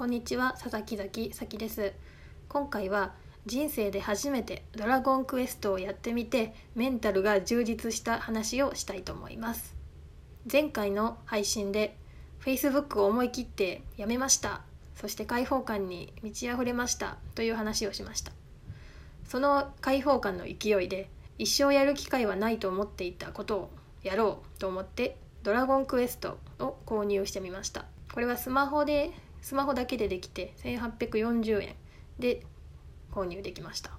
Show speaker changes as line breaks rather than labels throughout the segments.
こんにちは佐々木崎咲です。今回は人生で初めてドラゴンクエストをやってみてメンタルが充実した話をしたいと思います。前回の配信で Facebook を思い切ってやめました。そして解放感に満ち溢れました。という話をしました。その解放感の勢いで一生やる機会はないと思っていたことをやろうと思ってドラゴンクエストを購入してみました。これはスマホでスマホだけでできて1840円で購入できました。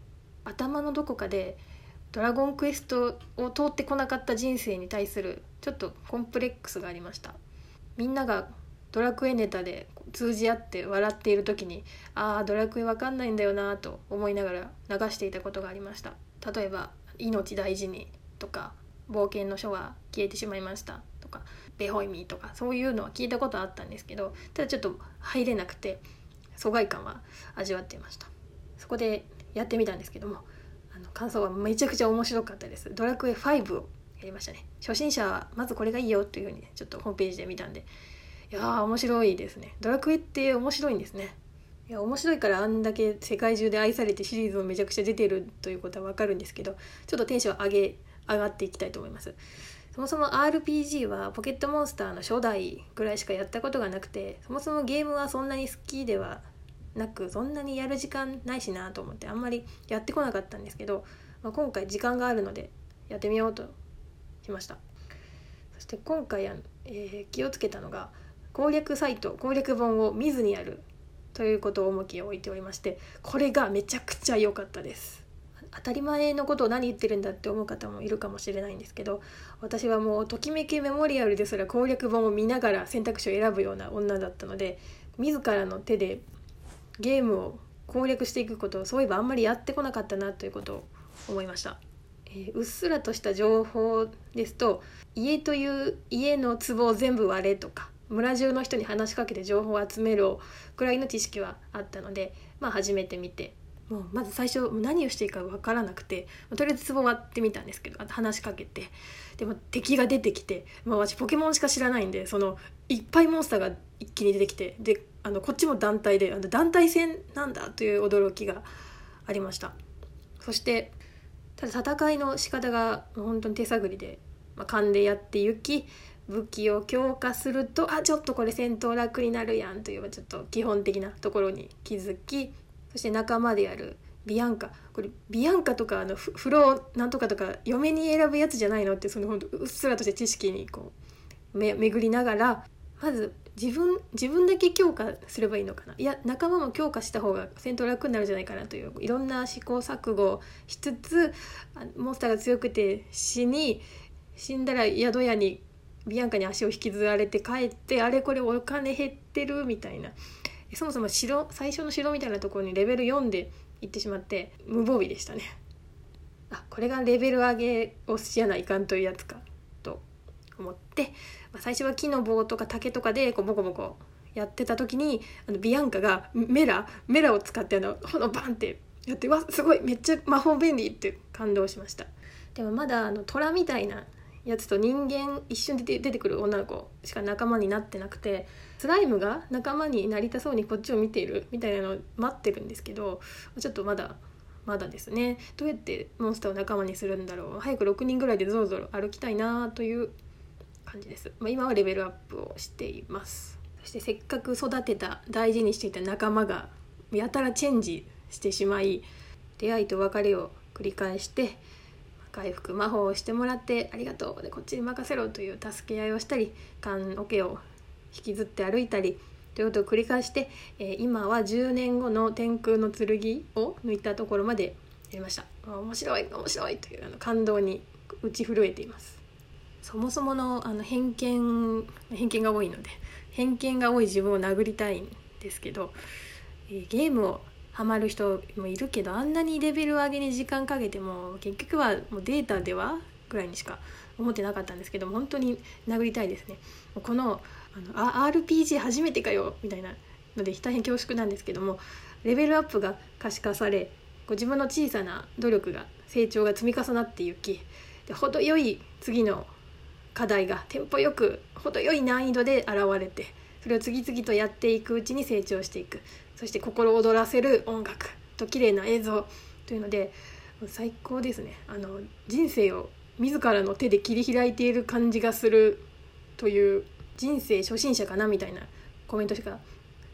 頭のどこかでドラゴンクエストを通ってこなかった人生に対するちょっとコンプレックスがありました。みんながドラクエネタで通じ合って笑っている時にああドラクエわかんないんだよなと思いながら流していたことがありました。例えば「命大事に」とか「冒険の書は消えてしまいました」か「ベホイミー」とかそういうのは聞いたことあったんですけどただちょっと入れなくて疎外感は味わっていました。そこでやってみたんですけどもあの感想はめちゃくちゃ面白かったです。ドラクエ5をやりましたね。初心者はまずこれがいいよというふうにちょっとホームページで見たんで。いやー面白いですね。ドラクエって面白いんですね。いや面白いからあんだけ世界中で愛されてシリーズもめちゃくちゃ出てるということは分かるんですけどちょっとテンション上げ上がっていきたいと思います。そもそも RPG はポケットモンスターの初代ぐらいしかやったことがなくてそもそもゲームはそんなに好きではなくそんなにやる時間ないしなと思ってあんまりやってこなかったんですけど、まあ、今回時間があるのでやってみようとしました。そして今回、えー、気をつけたのが攻略サイト攻略本を見ずにやるということを重きを置いておりましてこれがめちゃくちゃ良かったです。当たり前のことを何言ってるんだって思う方もいるかもしれないんですけど私はもうときめきメモリアルですら攻略本を見ながら選択肢を選ぶような女だったので自らの手でゲームを攻略していくことをそういえばあんまりやってこなかったなということを思いました、えー、うっすらとした情報ですと家という家の壺を全部割れとか村中の人に話しかけて情報を集めるくらいの知識はあったので、まあ、初めて見てもうまず最初何をしていいか分からなくてとりあえず壺割ってみたんですけど話しかけてでも敵が出てきて、まあ、私ポケモンしか知らないんでそのいっぱいモンスターが一気に出てきてであのこっちも団体であの団体戦なんだという驚きがありました。そしてただ戦いの仕方が本当に手探りで、まあ、勘でやっていき武器を強化するとあちょっとこれ戦闘楽になるやんというちょっと基本的なところに気づきそして仲間であるビアンカ。これビアンカとかあの風呂なんとかとか嫁に選ぶやつじゃないのってその本当うっすらとして知識にこうめ巡りながらまず自分自分だけ強化すればいいのかな。いや仲間も強化した方が戦闘楽になるんじゃないかなといういろんな試行錯誤しつつモンスターが強くて死に死んだら宿屋にビアンカに足を引きずられて帰ってあれこれお金減ってるみたいな。そもそも城最初の城みたいなところにレベル4で行ってしまって無防備でしたね。あこれがレベル上げをしやないかんというやつかと思って、まあ、最初は木の棒とか竹とかでこうボコボコやってた時にあのビアンカがメラメラを使ってあの炎バンってやってわすごいめっちゃ魔法便利って感動しました。でもまだあの虎みたいなやつと人間一瞬で出てくる女の子しか仲間になってなくてスライムが仲間になりたそうにこっちを見ているみたいなのを待ってるんですけどちょっとまだまだですね。どうやってモンスターを仲間にするんだろう。早く6人ぐらいでぞろぞろ歩きたいなという感じです、まあ、今はレベルアップをしています。そしてせっかく育てた大事にしていた仲間がやたらチェンジしてしまい出会いと別れを繰り返して回復魔法をしてもらってありがとうでこっちに任せろという助け合いをしたり棺桶を引きずって歩いたりということを繰り返して、えー、今は10年後の天空の剣を抜いたところまでやりました面白い面白いというあの感動に打ち震えています。そもそものあの偏見偏見が多いので偏見が多い自分を殴りたいんですけど、えー、ゲームをハマる人もいるけどあんなにレベル上げに時間かけても結局はもうデータではぐらいにしか思ってなかったんですけど本当に殴りたいですね。このあの RPG 初めてかよみたいなので大変恐縮なんですけどもレベルアップが可視化されこう自分の小さな努力が成長が積み重なっていきで程よい次の課題がテンポよく程よい難易度で現れてそれを次々とやっていくうちに成長していく。そして心躍らせる音楽と綺麗な映像というので最高ですね。あの人生を自らの手で切り開いている感じがするという人生初心者かなみたいなコメントしか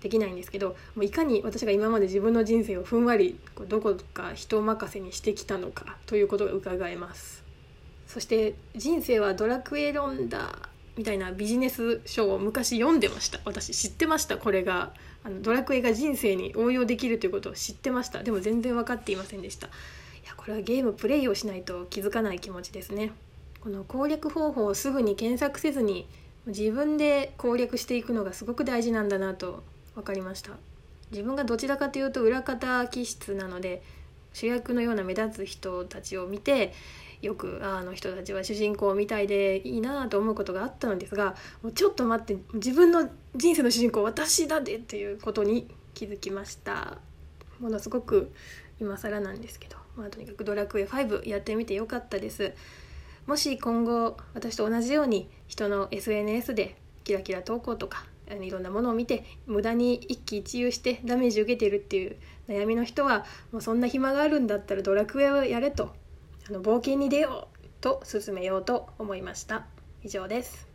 できないんですけどもういかに私が今まで自分の人生をふんわりどこか人任せにしてきたのかということが伺えます。そして「人生はドラクエ論だ」みたいなビジネス書を昔読んでました。私知ってました。これが。あのドラクエが人生に応用できるということを知ってました。でも全然分かっていませんでした。いやこれはゲームプレイをしないと気づかない気持ちですね。この攻略方法をすぐに検索せずに自分で攻略していくのがすごく大事なんだなと分かりました。自分がどちらかというと裏方気質なので主役のような目立つ人たちを見てよくあの人たちは主人公みたいでいいなと思うことがあったのですがもうちょっと待って自分の人生の主人公私だでっていうことに気づきました。ものすごく今更なんですけど、まあ、とにかく「ドラクエ5」やってみてよかったです。もし今後私と同じように人の SNS でキラキラ投稿とかあのいろんなものを見て無駄に一喜一憂してダメージ受けてるっていう悩みの人はもうそんな暇があるんだったらドラクエをやれとあの冒険に出ようと勧めようと思いました。以上です。